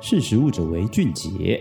识食物者为俊杰。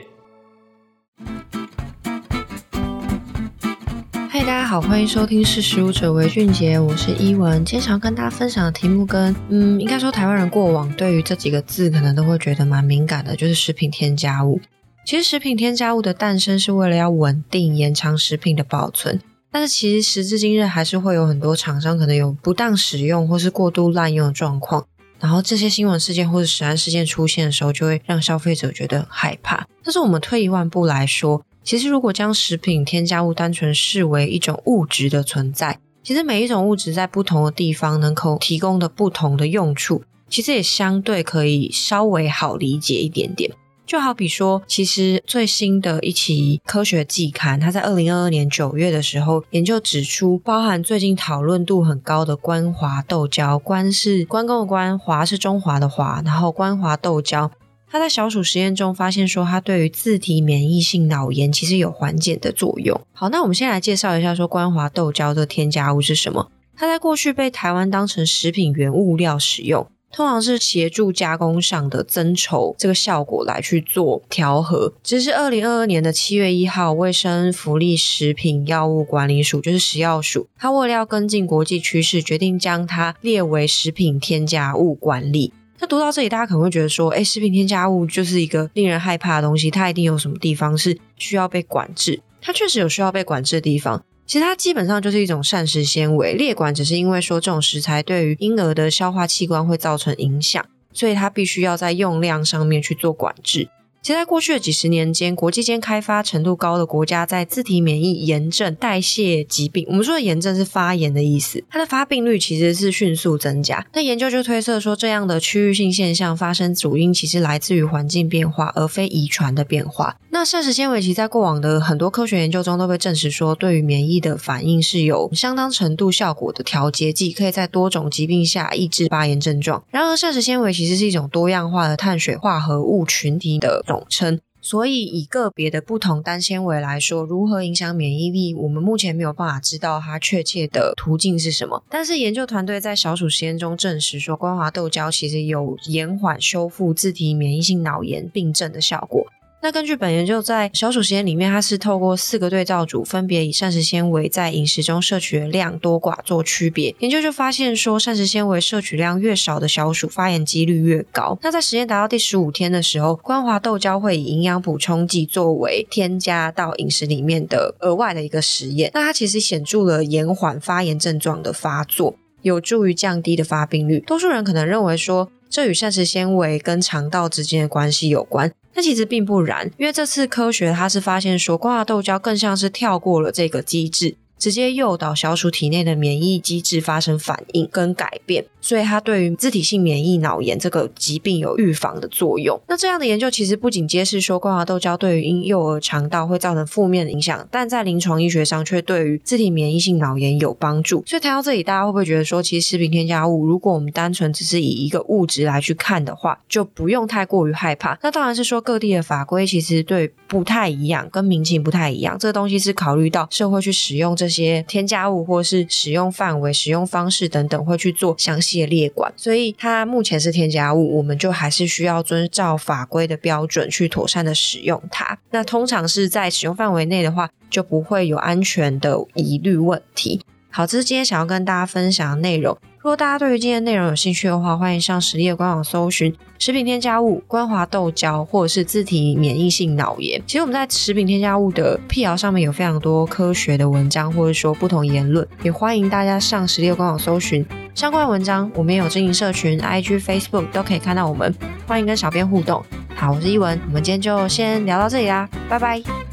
嗨，大家好，欢迎收听识食物者为俊杰，我是依文。今天想要跟大家分享的题目跟，嗯，应该说台湾人过往对于这几个字可能都会觉得蛮敏感的，就是食品添加物。其实食品添加物的诞生是为了要稳定延长食品的保存，但是其实时至今日还是会有很多厂商可能有不当使用或是过度滥用的状况。然后这些新闻事件或者食安事件出现的时候，就会让消费者觉得害怕。但是我们退一万步来说，其实如果将食品添加物单纯视为一种物质的存在，其实每一种物质在不同的地方能够提供的不同的用处，其实也相对可以稍微好理解一点点。就好比说，其实最新的一期科学季刊，它在二零二二年九月的时候，研究指出，包含最近讨论度很高的关华豆胶，关是关公的关，华是中华的华，然后关华豆胶，它在小鼠实验中发现说，它对于自体免疫性脑炎其实有缓解的作用。好，那我们先来介绍一下说关华豆胶的添加物是什么？它在过去被台湾当成食品原物料使用。通常是协助加工上的增稠这个效果来去做调和。只是二零二二年的七月一号，卫生福利食品药物管理署就是食药署，它为了要跟进国际趋势，决定将它列为食品添加物管理。那读到这里，大家可能会觉得说，诶，食品添加物就是一个令人害怕的东西，它一定有什么地方是需要被管制？它确实有需要被管制的地方。其实它基本上就是一种膳食纤维，裂管只是因为说这种食材对于婴儿的消化器官会造成影响，所以它必须要在用量上面去做管制。其实在过去的几十年间，国际间开发程度高的国家在自体免疫炎症、代谢疾病，我们说的炎症是发炎的意思，它的发病率其实是迅速增加。那研究就推测说，这样的区域性现象发生主因其实来自于环境变化，而非遗传的变化。那膳食纤维其实在过往的很多科学研究中都被证实说，对于免疫的反应是有相当程度效果的调节剂，可以在多种疾病下抑制发炎症状。然而，膳食纤维其实是一种多样化的碳水化合物群体的总称，所以以个别的不同单纤维来说，如何影响免疫力，我们目前没有办法知道它确切的途径是什么。但是研究团队在小鼠实验中证实说，光滑豆胶其实有延缓修复自体免疫性脑炎病症的效果。那根据本研究，在小鼠实验里面，它是透过四个对照组，分别以膳食纤维在饮食中摄取的量多寡做区别。研究就发现说，膳食纤维摄取量越少的小鼠，发炎几率越高。那在实验达到第十五天的时候，光滑豆胶会以营养补充剂作为添加到饮食里面的额外的一个实验。那它其实显著了延缓发炎症状的发作，有助于降低的发病率。多数人可能认为说，这与膳食纤维跟肠道之间的关系有关。但其实并不然，因为这次科学它是发现说，光滑豆胶更像是跳过了这个机制。直接诱导小鼠体内的免疫机制发生反应跟改变，所以它对于自体性免疫脑炎这个疾病有预防的作用。那这样的研究其实不仅揭示说关华豆胶对于婴幼儿肠道会造成负面的影响，但在临床医学上却对于自体免疫性脑炎有帮助。所以谈到这里，大家会不会觉得说，其实食品添加物，如果我们单纯只是以一个物质来去看的话，就不用太过于害怕？那当然是说各地的法规其实对不太一样，跟民情不太一样。这个东西是考虑到社会去使用这。这些添加物或是使用范围、使用方式等等，会去做详细的列管。所以它目前是添加物，我们就还是需要遵照法规的标准去妥善的使用它。那通常是在使用范围内的话，就不会有安全的疑虑问题。好，这是今天想要跟大家分享的内容。如果大家对于今天内容有兴趣的话，欢迎上食力的官网搜寻食品添加物关华豆胶，或者是自体免疫性脑炎。其实我们在食品添加物的辟谣上面有非常多科学的文章，或者说不同言论，也欢迎大家上食力的官网搜寻相关文章。我们也有经营社群，IG、Facebook 都可以看到我们。欢迎跟小编互动。好，我是依文，我们今天就先聊到这里啦，拜拜。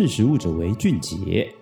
识时务者为俊杰。